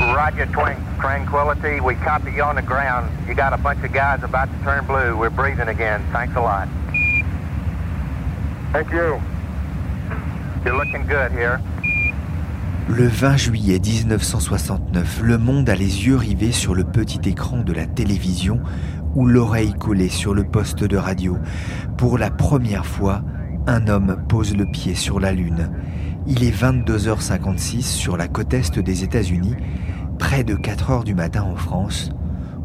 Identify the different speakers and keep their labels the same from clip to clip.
Speaker 1: Roger, Twin. Tranquility. We copy you on the ground. You got a bunch of guys about to turn blue. We're breathing again. Thanks a lot. Thank you. You're looking good here.
Speaker 2: Le 20 juillet 1969, le monde a les yeux rivés sur le petit écran de la télévision ou l'oreille collée sur le poste de radio. Pour la première fois, un homme pose le pied sur la Lune. Il est 22h56 sur la côte est des États-Unis, près de 4h du matin en France.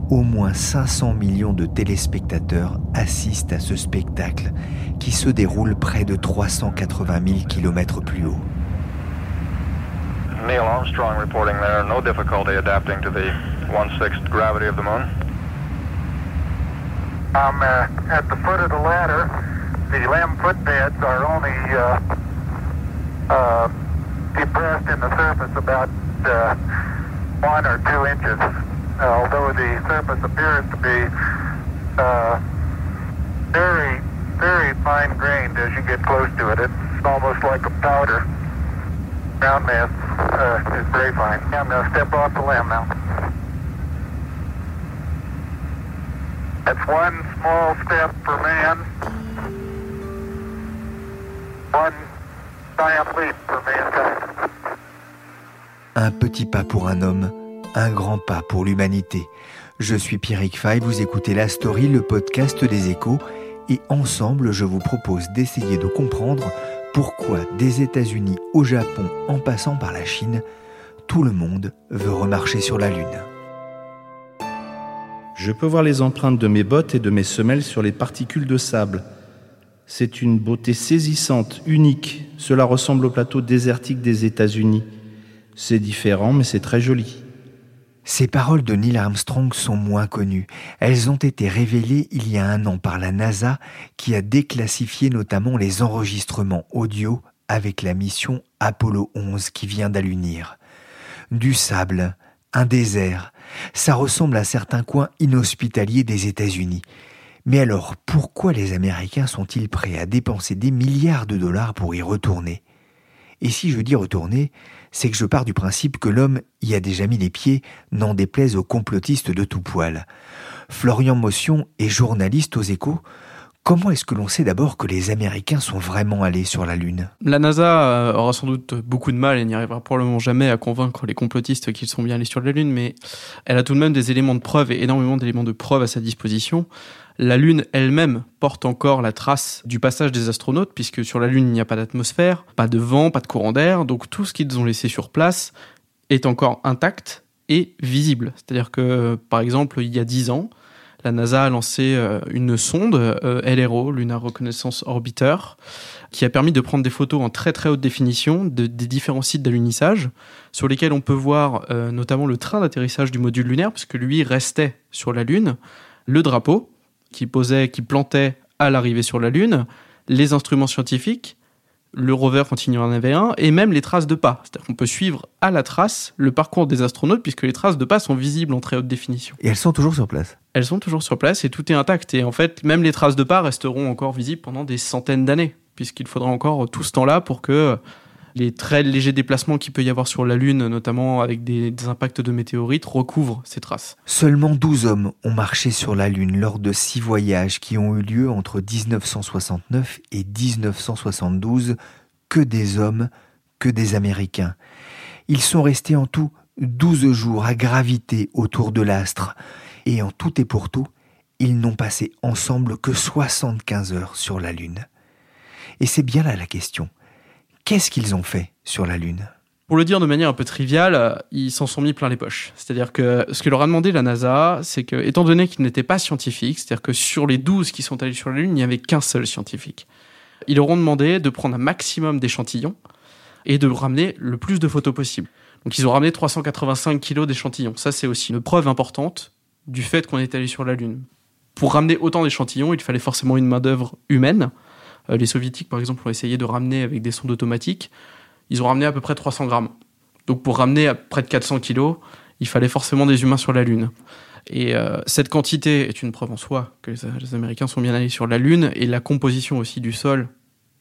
Speaker 2: Au moins 500 millions de téléspectateurs assistent à ce spectacle qui se déroule près de 380 000 km plus haut.
Speaker 3: Neil Armstrong reporting there. No difficulty adapting to the 1/6th gravity of the moon.
Speaker 1: I'm uh, at the foot of the ladder. The lamb footbeds are only uh, uh, depressed in the surface about uh, one or two inches, although the surface appears to be uh, very, very fine grained as you get close to it. It's almost like a powder. Ground mass uh, is very fine. I'm going to step off the limb now. That's one small step for man, one
Speaker 2: Un petit pas pour un homme, un grand pas pour l'humanité. Je suis Pierrick Fay, vous écoutez La Story, le podcast des échos, et ensemble je vous propose d'essayer de comprendre pourquoi des États-Unis au Japon en passant par la Chine, tout le monde veut remarcher sur la Lune.
Speaker 4: Je peux voir les empreintes de mes bottes et de mes semelles sur les particules de sable. C'est une beauté saisissante, unique. Cela ressemble au plateau désertique des États-Unis. C'est différent, mais c'est très joli.
Speaker 2: Ces paroles de Neil Armstrong sont moins connues. Elles ont été révélées il y a un an par la NASA qui a déclassifié notamment les enregistrements audio avec la mission Apollo 11 qui vient d'allunir. Du sable, un désert, ça ressemble à certains coins inhospitaliers des États-Unis. Mais alors, pourquoi les Américains sont-ils prêts à dépenser des milliards de dollars pour y retourner? Et si je dis retourner, c'est que je pars du principe que l'homme y a déjà mis les pieds, n'en déplaise aux complotistes de tout poil. Florian Motion est journaliste aux échos. Comment est-ce que l'on sait d'abord que les Américains sont vraiment allés sur la Lune?
Speaker 5: La NASA euh, aura sans doute beaucoup de mal et n'y arrivera probablement jamais à convaincre les complotistes qu'ils sont bien allés sur la Lune, mais elle a tout de même des éléments de preuve et énormément d'éléments de preuve à sa disposition. La Lune elle-même porte encore la trace du passage des astronautes, puisque sur la Lune il n'y a pas d'atmosphère, pas de vent, pas de courant d'air, donc tout ce qu'ils ont laissé sur place est encore intact et visible. C'est-à-dire que, par exemple, il y a dix ans, la NASA a lancé euh, une sonde euh, LRO, Lunar Reconnaissance Orbiter, qui a permis de prendre des photos en très très haute définition de, des différents sites d'alunissage, sur lesquels on peut voir euh, notamment le train d'atterrissage du module lunaire, puisque lui restait sur la Lune, le drapeau qui posait, qui plantait à l'arrivée sur la Lune, les instruments scientifiques, le rover quand il y en avait un, et même les traces de pas. C'est-à-dire qu'on peut suivre à la trace le parcours des astronautes, puisque les traces de pas sont visibles en très haute définition.
Speaker 2: Et elles sont toujours sur place
Speaker 5: Elles sont toujours sur place et tout est intact. Et en fait, même les traces de pas resteront encore visibles pendant des centaines d'années, puisqu'il faudra encore tout ce temps-là pour que les très légers déplacements qu'il peut y avoir sur la Lune, notamment avec des, impacts de météorites, recouvrent ces traces.
Speaker 2: Seulement 12 hommes ont marché sur la Lune lors de six voyages qui ont eu lieu entre 1969 et 1972, que des hommes, que des Américains. Ils sont restés en tout 12 jours à graviter autour de l'astre, et en tout et pour tout, ils n'ont passé ensemble que 75 heures sur la Lune. Et c'est bien là la question. Qu'est-ce qu'ils ont fait sur la Lune?
Speaker 5: Pour le dire de manière un peu triviale, ils s'en sont mis plein les poches. C'est-à-dire que ce que leur a demandé la NASA, c'est que, étant donné qu'ils n'étaient pas scientifiques, c'est-à-dire que sur les 12 qui sont allés sur la Lune, il n'y avait qu'un seul scientifique. Ils leur ont demandé de prendre un maximum d'échantillons et de ramener le plus de photos possible. Donc ils ont ramené 385 kilos d'échantillons. Ça, c'est aussi une preuve importante du fait qu'on est allé sur la Lune. Pour ramener autant d'échantillons, il fallait forcément une main-d'œuvre humaine. Euh, les soviétiques, par exemple, ont essayé de ramener avec des sondes automatiques ils ont ramené à peu près 300 grammes. Donc pour ramener à près de 400 kilos, il fallait forcément des humains sur la Lune. Et euh, cette quantité est une preuve en soi que les, Américains sont bien allés sur la Lune, et la composition aussi du sol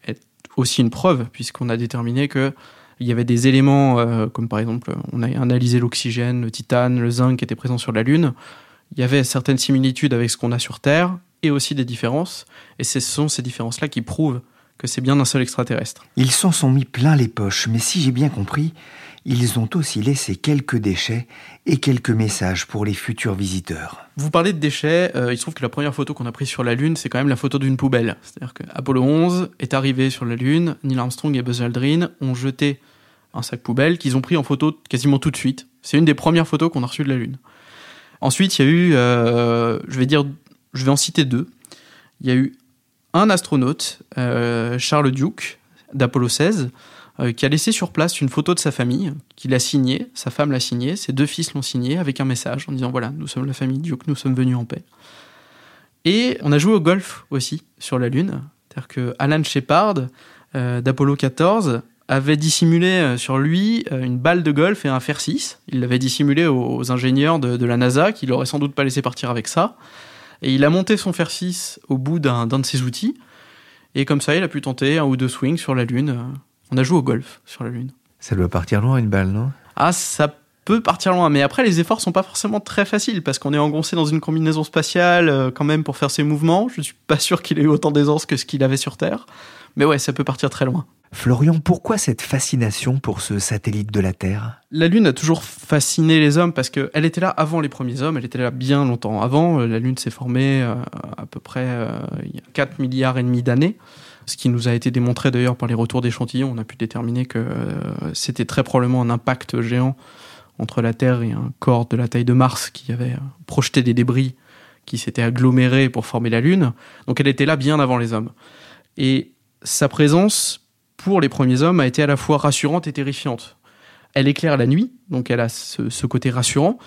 Speaker 5: est aussi une preuve, puisqu'on a déterminé que il y avait des éléments, euh, comme par exemple, on a analysé l'oxygène, le titane, le zinc qui étaient présents sur la Lune. Il y avait certaines similitudes avec ce qu'on a sur Terre, et aussi des différences. Et ce sont ces différences-là qui prouvent que c'est bien un seul extraterrestre.
Speaker 2: Ils s'en sont mis plein les poches, mais si j'ai bien compris, ils ont aussi laissé quelques déchets et quelques messages pour les futurs visiteurs.
Speaker 5: Vous parlez de déchets, euh, il se trouve que la première photo qu'on a prise sur la Lune, c'est quand même la photo d'une poubelle. C'est-à-dire que Apollo 11 est arrivé sur la Lune, Neil Armstrong et Buzz Aldrin ont jeté un sac poubelle qu'ils ont pris en photo quasiment tout de suite. C'est une des premières photos qu'on a reçues de la Lune. Ensuite, il y a eu, euh, je vais dire, je vais en citer deux. Il y a eu un astronaute, euh, Charles Duke, d'Apollo 16, euh, qui a laissé sur place une photo de sa famille, qu'il a signée, sa femme l'a signée, ses deux fils l'ont signée avec un message en disant voilà, nous sommes la famille Duke, nous sommes venus en paix. Et on a joué au golf aussi sur la Lune. C'est-à-dire que Alan Shepard euh, d'Apollo 14 avait dissimulé sur lui une balle de golf et un fer 6. Il l'avait dissimulé aux ingénieurs de, de la NASA qui l'auraient sans doute pas laissé partir avec ça. Et il a monté son fer 6 au bout d'un de ses outils. Et comme ça, il a pu tenter un ou deux swings sur la Lune. On a joué au golf sur la Lune.
Speaker 2: Ça doit partir loin une balle, non?
Speaker 5: Ah, ça peut partir loin. Mais après, les efforts sont pas forcément très faciles parce qu'on est engoncé dans une combinaison spatiale euh, quand même pour faire ses mouvements. Je suis pas sûr qu'il ait eu autant d'aisance que ce qu'il avait sur Terre. Mais ouais, ça peut partir très loin.
Speaker 2: Florian, pourquoi cette fascination pour ce satellite de la Terre?
Speaker 5: La Lune a toujours fasciné les hommes parce qu'elle était là avant les premiers hommes, elle était là bien longtemps avant. La Lune s'est formée euh, à peu près euh, il y a 4 milliards et demi d'années. Ce qui nous a été démontré d'ailleurs par les retours d'échantillons, on a pu déterminer que euh, c'était très probablement un impact géant entre la Terre et un corps de la taille de Mars qui avait projeté des débris qui s'étaient agglomérés pour former la Lune. Donc elle était là bien avant les hommes. Et sa présence pour les premiers hommes, a été à la fois rassurante et terrifiante. Elle éclaire la nuit, donc elle a ce, côté rassurant,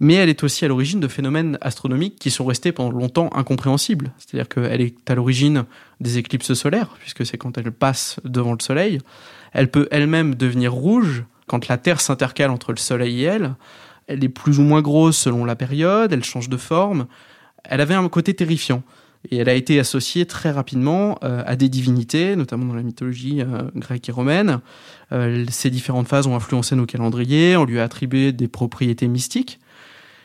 Speaker 5: mais elle est aussi à l'origine de phénomènes astronomiques qui sont restés pendant longtemps incompréhensibles. C'est-à-dire qu'elle est à l'origine des éclipses solaires, puisque c'est quand elle passe devant le Soleil. Elle peut elle-même devenir rouge quand la Terre s'intercale entre le Soleil et elle. Elle est plus ou moins grosse selon la période, elle change de forme. Elle avait un côté terrifiant. Et elle a été associée très rapidement euh, à des divinités, notamment dans la mythologie euh, grecque et romaine. Euh, ces différentes phases ont influencé nos calendriers, on lui a attribué des propriétés mystiques.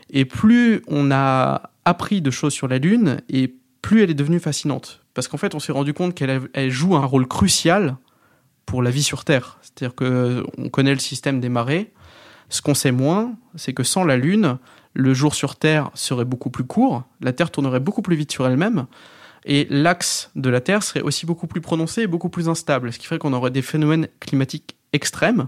Speaker 5: Et plus on a appris de choses sur la Lune, et plus elle est devenue fascinante. Parce qu'en fait, on s'est rendu compte qu'elle joue un rôle crucial pour la vie sur Terre. C'est-à-dire qu'on connaît le système des marées. Ce qu'on sait moins, c'est que sans la Lune, le jour sur Terre serait beaucoup plus court, la Terre tournerait beaucoup plus vite sur elle-même, et l'axe de la Terre serait aussi beaucoup plus prononcé et beaucoup plus instable, ce qui ferait qu'on aurait des phénomènes climatiques extrêmes,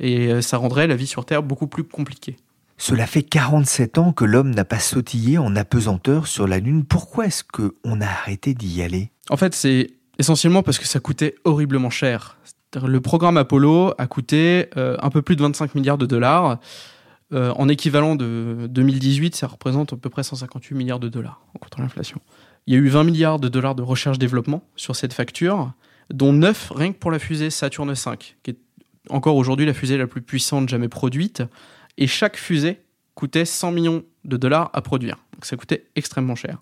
Speaker 5: et euh, ça rendrait la vie sur Terre beaucoup plus compliquée.
Speaker 2: Cela fait 47 ans que l'homme n'a pas sautillé en apesanteur sur la Lune. Pourquoi est-ce qu'on a arrêté d'y aller?
Speaker 5: En fait, c'est essentiellement parce que ça coûtait horriblement cher. Le programme Apollo a coûté euh, un peu plus de 25 milliards de dollars. Euh, en équivalent de 2018, ça représente à peu près 158 milliards de dollars en contre l'inflation. Il y a eu 20 milliards de dollars de recherche-développement sur cette facture, dont 9 rien que pour la fusée Saturne V, qui est encore aujourd'hui la fusée la plus puissante jamais produite. Et chaque fusée coûtait 100 millions de dollars à produire. Donc ça coûtait extrêmement cher.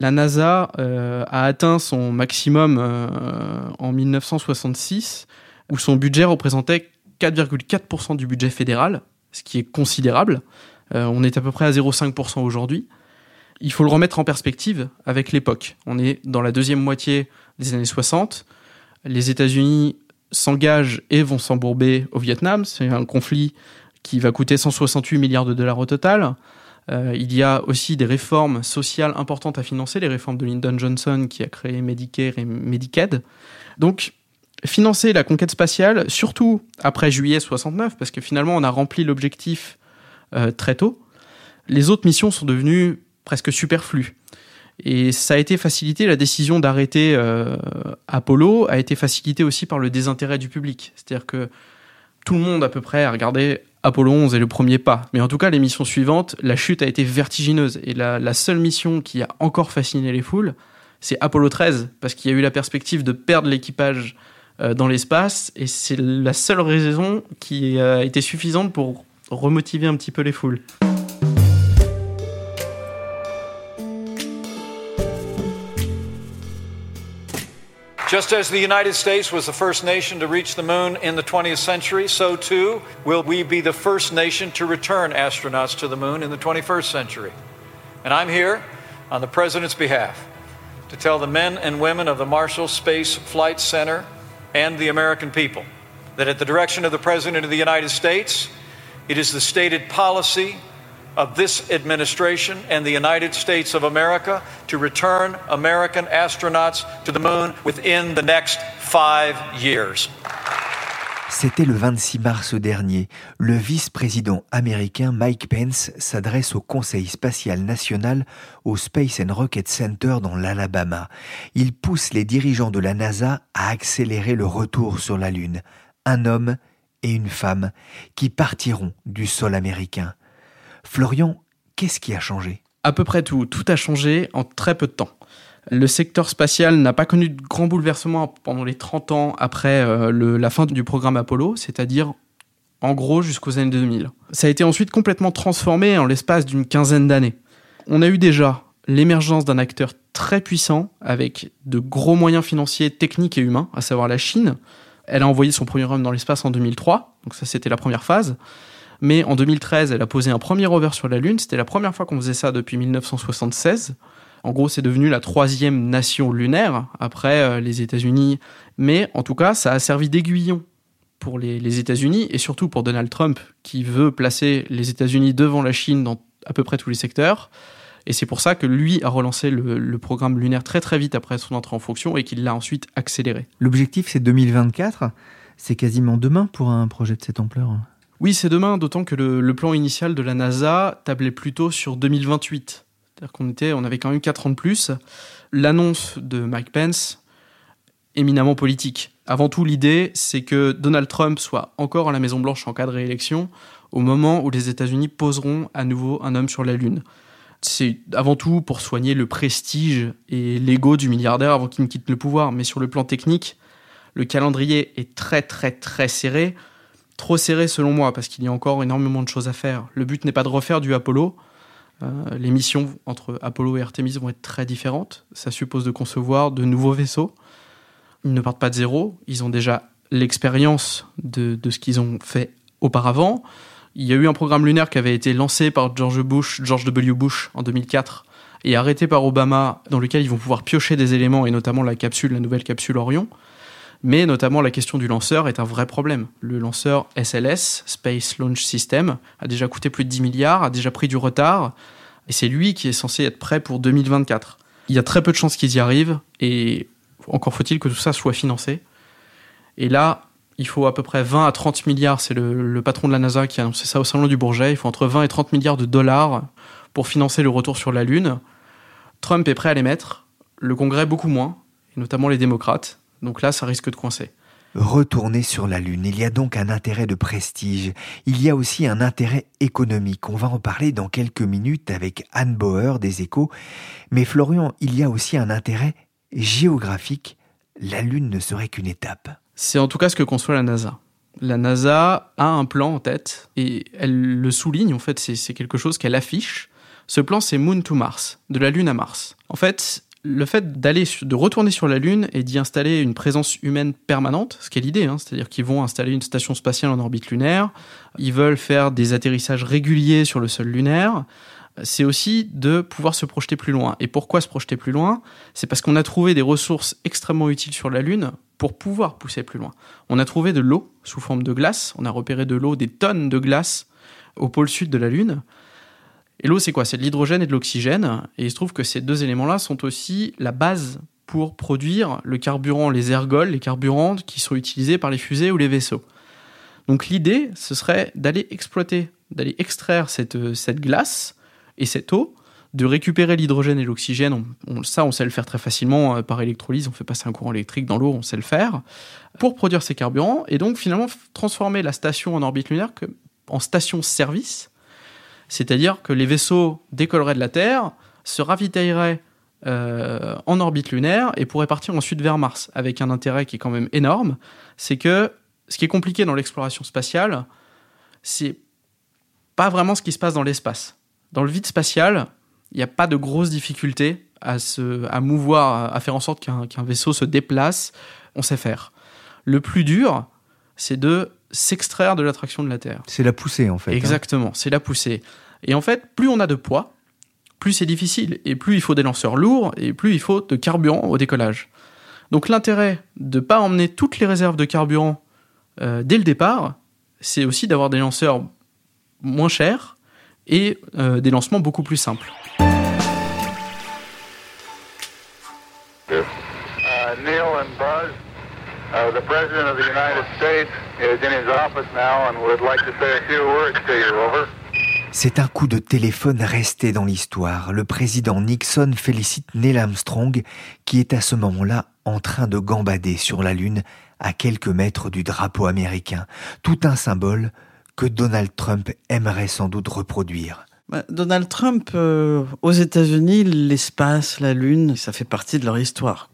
Speaker 5: La NASA euh, a atteint son maximum euh, en 1966, où son budget représentait 4,4% du budget fédéral, ce qui est considérable. Euh, on est à peu près à 0,5% aujourd'hui. Il faut le remettre en perspective avec l'époque. On est dans la deuxième moitié des années 60. Les États-Unis s'engagent et vont s'embourber au Vietnam. C'est un conflit qui va coûter 168 milliards de dollars au total. Euh, il y a aussi des réformes sociales importantes à financer, les réformes de Lyndon Johnson qui a créé Medicare et Medicaid. Donc, financer la conquête spatiale, surtout après juillet 69, parce que finalement on a rempli l'objectif euh, très tôt, les autres missions sont devenues presque superflues. Et ça a été facilité, la décision d'arrêter euh, Apollo a été facilitée aussi par le désintérêt du public. C'est-à-dire que tout le monde à peu près a regardé Apollo 11 est le premier pas. Mais en tout cas, les missions suivantes, la chute a été vertigineuse. Et la, seule mission qui a encore fasciné les foules, c'est Apollo 13, parce qu'il y a eu la perspective de perdre l'équipage Euh, dans l'espace. Et c'est la seule raison qui euh, a été suffisante pour remotiver un petit peu les foules.
Speaker 6: Just as the United States was the first nation to reach the moon in the 20th century, so too will we be the first nation to return astronauts to the moon in the 21st century. And I'm here on the President's behalf to tell the men and women of the Marshall Space Flight Center and the American people that at the direction of the President of the United States, it is the stated policy of this administration and the United States of America to return American astronauts to the moon within the next five years.
Speaker 2: C'était le 26 mars dernier. Le vice-président américain Mike Pence s'adresse au Conseil spatial national au Space and Rocket Center dans l'Alabama. Il pousse les dirigeants de la NASA à accélérer le retour sur la Lune. Un homme et une femme qui partiront du sol américain. Florian, qu'est-ce qui a changé?
Speaker 5: À peu près tout. Tout a changé en très peu de temps. Le secteur spatial n'a pas connu de grands bouleversements pendant les 30 ans après euh, la fin du programme Apollo, c'est-à-dire en gros jusqu'aux années 2000. Ça a été ensuite complètement transformé en l'espace d'une quinzaine d'années. On a eu déjà l'émergence d'un acteur très puissant avec de gros moyens financiers, techniques et humains, à savoir la Chine. Elle a envoyé son premier homme dans l'espace en 2003, donc ça c'était la première phase. Mais en 2013, elle a posé un premier rover sur la Lune. C'était la première fois qu'on faisait ça depuis 1976. En gros, c'est devenu la troisième nation lunaire après euh, les États-Unis. Mais en tout cas, ça a servi d'aiguillon pour les, États-Unis et surtout pour Donald Trump qui veut placer les États-Unis devant la Chine dans à peu près tous les secteurs. Et c'est pour ça que lui a relancé le, le, programme lunaire très très vite après son entrée en fonction et qu'il l'a ensuite accéléré.
Speaker 2: L'objectif c'est 2024. C'est quasiment demain pour un projet de cette ampleur.
Speaker 5: Oui, c'est demain, d'autant que le, plan initial de la NASA tablait plutôt sur 2028. C'est-à-dire qu'on on avait quand même 4 ans de plus. L'annonce de Mike Pence, éminemment politique. Avant tout, l'idée, c'est que Donald Trump soit encore à la Maison-Blanche en cas de réélection au moment où les États-Unis poseront à nouveau un homme sur la Lune. C'est avant tout pour soigner le prestige et l'ego du milliardaire avant qu'il ne quitte le pouvoir. Mais sur le plan technique, le calendrier est très très très serré trop serré selon moi, parce qu'il y a encore énormément de choses à faire. Le but n'est pas de refaire du Apollo. Euh, les missions entre Apollo et Artemis vont être très différentes. Ça suppose de concevoir de nouveaux vaisseaux. Ils ne partent pas de zéro. Ils ont déjà l'expérience de, de, ce qu'ils ont fait auparavant. Il y a eu un programme lunaire qui avait été lancé par George Bush, George W. Bush en 2004 et arrêté par Obama, dans lequel ils vont pouvoir piocher des éléments et notamment la capsule, la nouvelle capsule Orion mais notamment la question du lanceur est un vrai problème. Le lanceur SLS, Space Launch System, a déjà coûté plus de 10 milliards, a déjà pris du retard, et c'est lui qui est censé être prêt pour 2024. Il y a très peu de chances qu'ils y arrivent, et encore faut-il que tout ça soit financé. Et là, il faut à peu près 20 à 30 milliards, c'est le, patron de la NASA qui a annoncé ça au Salon du Bourget, il faut entre 20 et 30 milliards de dollars pour financer le retour sur la Lune. Trump est prêt à les mettre, le Congrès beaucoup moins, et notamment les démocrates. Donc là, ça risque de coincer.
Speaker 2: Retourner sur la Lune, il y a donc un intérêt de prestige, il y a aussi un intérêt économique. On va en parler dans quelques minutes avec Anne Bauer des échos. Mais Florian, il y a aussi un intérêt géographique. La Lune ne serait qu'une étape.
Speaker 5: C'est en tout cas ce que conçoit la NASA. La NASA a un plan en tête et elle le souligne, en fait, c'est quelque chose qu'elle affiche. Ce plan, c'est Moon to Mars, de la Lune à Mars. En fait, le fait d'aller, de retourner sur la Lune et d'y installer une présence humaine permanente, ce qui est l'idée, hein, c'est-à-dire qu'ils vont installer une station spatiale en orbite lunaire, ils veulent faire des atterrissages réguliers sur le sol lunaire, c'est aussi de pouvoir se projeter plus loin. Et pourquoi se projeter plus loin? C'est parce qu'on a trouvé des ressources extrêmement utiles sur la Lune, pour pouvoir pousser plus loin. On a trouvé de l'eau sous forme de glace, on a repéré de l'eau, des tonnes de glace au pôle sud de la Lune. Et l'eau, c'est quoi? C'est de l'hydrogène et de l'oxygène. Et il se trouve que ces deux éléments-là sont aussi la base pour produire le carburant, les ergols, les carburants qui sont utilisés par les fusées ou les vaisseaux. Donc l'idée, ce serait d'aller exploiter, d'aller extraire cette, cette glace et cette eau, de récupérer l'hydrogène et l'oxygène. ça, on sait le faire très facilement euh, par électrolyse. On fait passer un courant électrique dans l'eau, on sait le faire, pour produire ces carburants et donc finalement transformer la station en orbite lunaire en station-service. C'est-à-dire que les vaisseaux décolleraient de la Terre, se ravitailleraient euh, en orbite lunaire et pourrait partir ensuite vers Mars, avec un intérêt qui est quand même énorme, c'est que ce qui est compliqué dans l'exploration spatiale, c'est pas vraiment ce qui se passe dans l'espace. Dans le vide spatial, il n'y a pas de grosses difficultés à, se, à mouvoir, à faire en sorte qu'un vaisseau se déplace, on sait faire. Le plus dur, c'est de s'extraire de l'attraction de la Terre.
Speaker 2: C'est la poussée en fait. Hein.
Speaker 5: Exactement, c'est la poussée. Et en fait, plus on a de poids, plus c'est difficile, et plus il faut des lanceurs lourds, et plus il faut de carburant au décollage. Donc l'intérêt de ne pas emmener toutes les réserves de carburant euh, dès le départ, c'est aussi d'avoir des lanceurs moins chers et euh, des lancements beaucoup plus simples.
Speaker 1: Uh, Neil and Buzz, uh, the President of the United States is in his office now and would like to say a few words to you. Over.
Speaker 2: C'est un coup de téléphone resté dans l'histoire. Le président Nixon félicite Neil Armstrong, qui est à ce moment-là en train de gambader sur la Lune à quelques mètres du drapeau américain. Tout un symbole que Donald Trump aimerait sans doute reproduire.
Speaker 7: Bah, Donald Trump, euh, aux États-Unis, l'espace, la Lune, ça fait partie de leur histoire.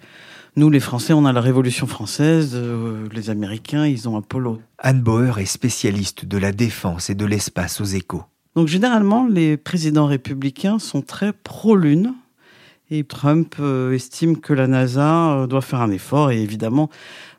Speaker 7: Nous, les Français, on a la Révolution française, euh, les Américains, ils ont Apollo.
Speaker 2: Anne Bauer est spécialiste de la défense et de l'espace aux échos.
Speaker 7: Donc généralement, les présidents républicains sont très pro-lune. Et Trump euh, estime que la NASA euh, doit faire un effort. Et évidemment,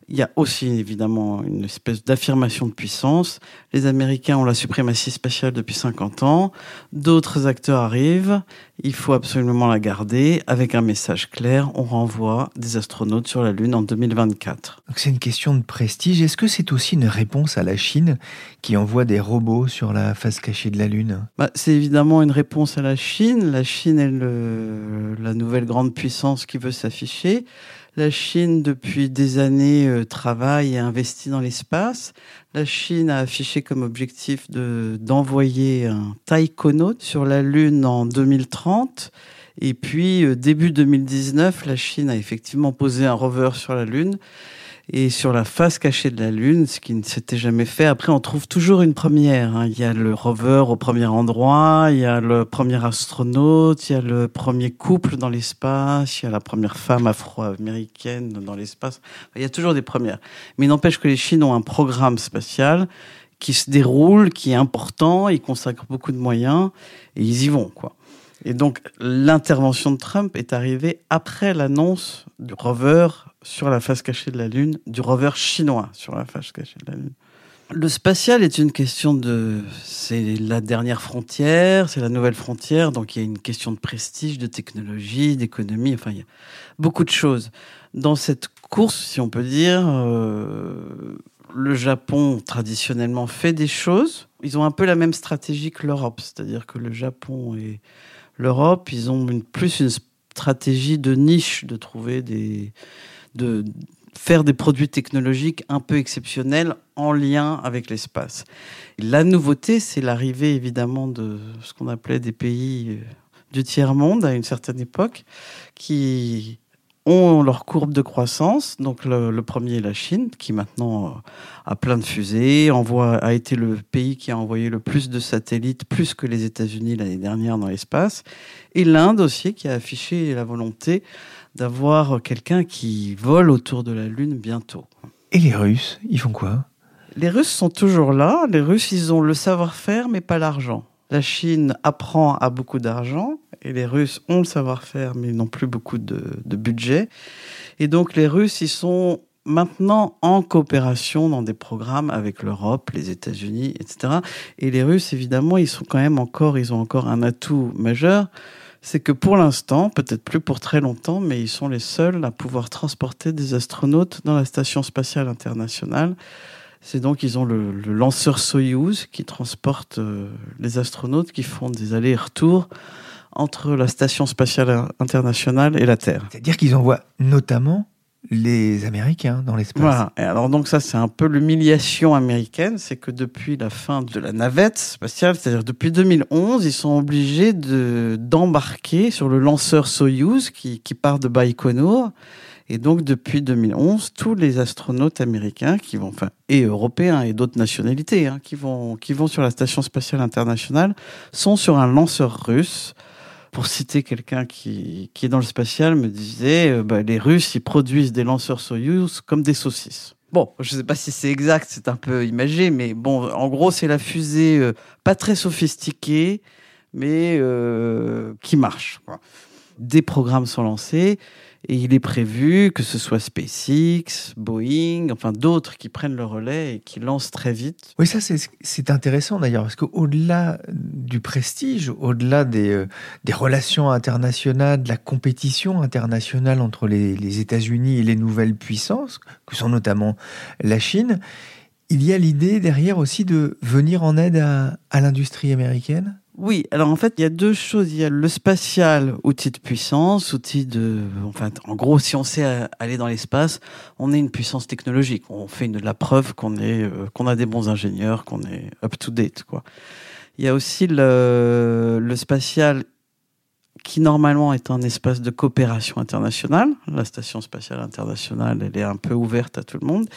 Speaker 7: il y a aussi évidemment une espèce d'affirmation de puissance. Les Américains ont la suprématie spatiale depuis 50 ans. D'autres acteurs arrivent. Il faut absolument la garder. Avec un message clair, on renvoie des astronautes sur la Lune en 2024.
Speaker 2: Donc c'est une question de prestige. Est-ce que c'est aussi une réponse à la Chine qui envoie des robots sur la face cachée de la Lune?
Speaker 7: Bah, C'est évidemment une réponse à la Chine. La Chine est le, la nouvelle grande puissance qui veut s'afficher. La Chine, depuis des années, euh, travaille et investit dans l'espace. La Chine a affiché comme objectif de, d'envoyer un taïkonaute sur la Lune en 2030. Et puis, euh, début 2019, la Chine a effectivement posé un rover sur la Lune et sur la face cachée de la Lune, ce qui ne s'était jamais fait. Après, on trouve toujours une première. Hein. Il y a le rover au premier endroit, il y a le premier astronaute, il y a le premier couple dans l'espace, il y a la première femme afro-américaine dans l'espace. Il y a toujours des premières. Mais n'empêche que les Chines ont un programme spatial qui se déroule, qui est important, ils consacrent beaucoup de moyens et ils y vont, quoi. Et donc, l'intervention de Trump est arrivée après l'annonce du rover sur la face cachée de la Lune, du rover chinois sur la face cachée de la Lune. Le spatial est une question de, c'est la dernière frontière, c'est la nouvelle frontière, donc il y a une question de prestige, de technologie, d'économie, enfin il y a beaucoup de choses. Dans cette course, si on peut dire, euh, le Japon traditionnellement fait des choses. Ils ont un peu la même stratégie que l'Europe, c'est-à-dire que le Japon et l'Europe, ils ont plus une stratégie de niche, de trouver des, de faire des produits technologiques un peu exceptionnels en lien avec l'espace. La nouveauté, c'est l'arrivée évidemment de ce qu'on appelait des pays euh, du tiers-monde à une certaine époque, qui ont leur courbe de croissance. Donc le, premier est la Chine, qui maintenant euh, a plein de fusées, envoie, a été le pays qui a envoyé le plus de satellites, plus que les États-Unis l'année dernière dans l'espace, et l'Inde aussi, qui a affiché la volonté d'avoir quelqu'un qui vole autour de la Lune bientôt.
Speaker 2: Et les Russes, ils font quoi?
Speaker 7: Les Russes sont toujours là. Les Russes, ils ont le savoir-faire, mais pas l'argent. La Chine apprend à beaucoup d'argent et les Russes ont le savoir-faire, mais n'ont plus beaucoup de, de, budget. Et donc les Russes, ils sont maintenant en coopération dans des programmes avec l'Europe, les États-Unis, etc. Et les Russes, évidemment, ils sont quand même encore, ils ont encore un atout majeur, c'est que pour l'instant, peut-être plus pour très longtemps, mais ils sont les seuls à pouvoir transporter des astronautes dans la station spatiale internationale. C'est donc ils ont le, lanceur Soyuz qui transporte euh, les astronautes qui font des allers-retours entre la station spatiale internationale et la Terre.
Speaker 2: C'est-à-dire qu'ils envoient notamment les Américains dans l'espace.
Speaker 7: Voilà. Et alors donc ça c'est un peu l'humiliation américaine, c'est que depuis la fin de la navette spatiale, c'est-à-dire depuis 2011, ils sont obligés de d'embarquer sur le lanceur Soyuz qui, qui part de Baïkonour. Et donc depuis 2011, tous les astronautes américains qui vont, enfin et européens et d'autres nationalités, hein, qui vont qui vont sur la station spatiale internationale, sont sur un lanceur russe pour citer quelqu'un qui, qui est dans le spatial, me disait euh, bah, les Russes, ils produisent des lanceurs Soyuz comme des saucisses. Bon, je ne sais pas si c'est exact, c'est un peu imagé, mais bon, en gros, c'est la fusée euh, pas très sophistiquée, mais euh, qui marche. Des programmes sont lancés. Et il est prévu que ce soit SpaceX, Boeing, enfin d'autres qui prennent le relais et qui lancent très vite.
Speaker 2: Oui, ça c'est intéressant d'ailleurs, parce qu'au-delà du prestige, au-delà des, euh, des, relations internationales, de la compétition internationale entre les, les États-Unis et les nouvelles puissances, que sont notamment la Chine, il y a l'idée derrière aussi de venir en aide à, à l'industrie américaine?
Speaker 7: Oui, alors en fait, il y a deux choses. Il y a le spatial, outil de puissance, outil de. Enfin, en gros, si on sait aller dans l'espace, on est une puissance technologique. On fait une, la preuve qu'on est, euh, qu'on a des bons ingénieurs, qu'on est up to date, quoi. Il y a aussi le, le spatial qui normalement est un espace de coopération internationale. La station spatiale internationale, elle est un peu ouverte à tout le monde.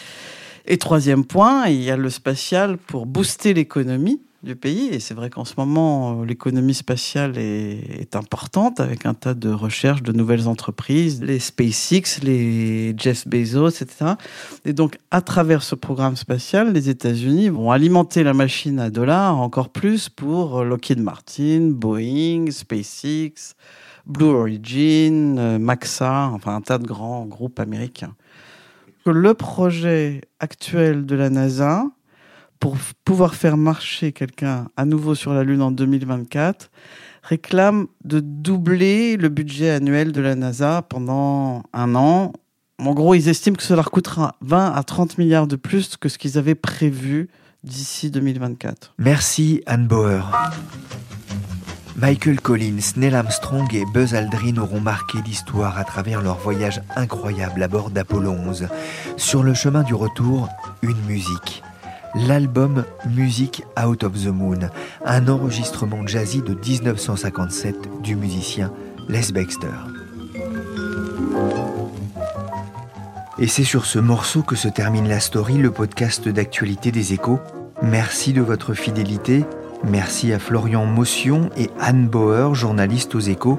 Speaker 7: Et troisième point, il y a le spatial pour booster l'économie du pays. Et c'est vrai qu'en ce moment, l'économie spatiale est, importante avec un tas de recherches de nouvelles entreprises, les SpaceX, les Jeff Bezos, etc. Et donc, à travers ce programme spatial, les États-Unis vont alimenter la machine à dollars encore plus pour Lockheed Martin, Boeing, SpaceX, Blue Origin, Maxa, enfin un tas de grands groupes américains. Le projet actuel de la NASA, pour pouvoir faire marcher quelqu'un à nouveau sur la Lune en 2024, réclame de doubler le budget annuel de la NASA pendant un an. En gros, ils estiment que cela coûtera 20 à 30 milliards de plus que ce qu'ils avaient prévu d'ici 2024.
Speaker 2: Merci Anne Bauer. Michael Collins, Neil Armstrong et Buzz Aldrin auront marqué l'histoire à travers leur voyage incroyable à bord d'Apollo 11. Sur le chemin du retour, une musique l'album Music Out of the Moon, un enregistrement jazzy de 1957 du musicien Les Baxter. Et c'est sur ce morceau que se termine la story, le podcast d'actualité des échos. Merci de votre fidélité. Merci à Florian Motion et Anne Bauer, journalistes aux échos.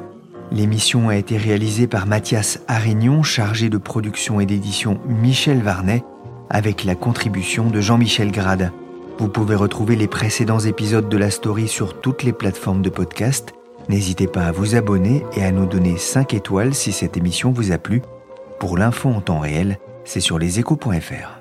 Speaker 2: L'émission a été réalisée par Mathias Arignon, chargé de production et d'édition Michel Varnet avec la contribution de Jean-Michel Grade. Vous pouvez retrouver les précédents épisodes de la story sur toutes les plateformes de podcast. N'hésitez pas à vous abonner et à nous donner 5 étoiles si cette émission vous a plu. Pour l'info en temps réel, c'est sur leséchos.fr.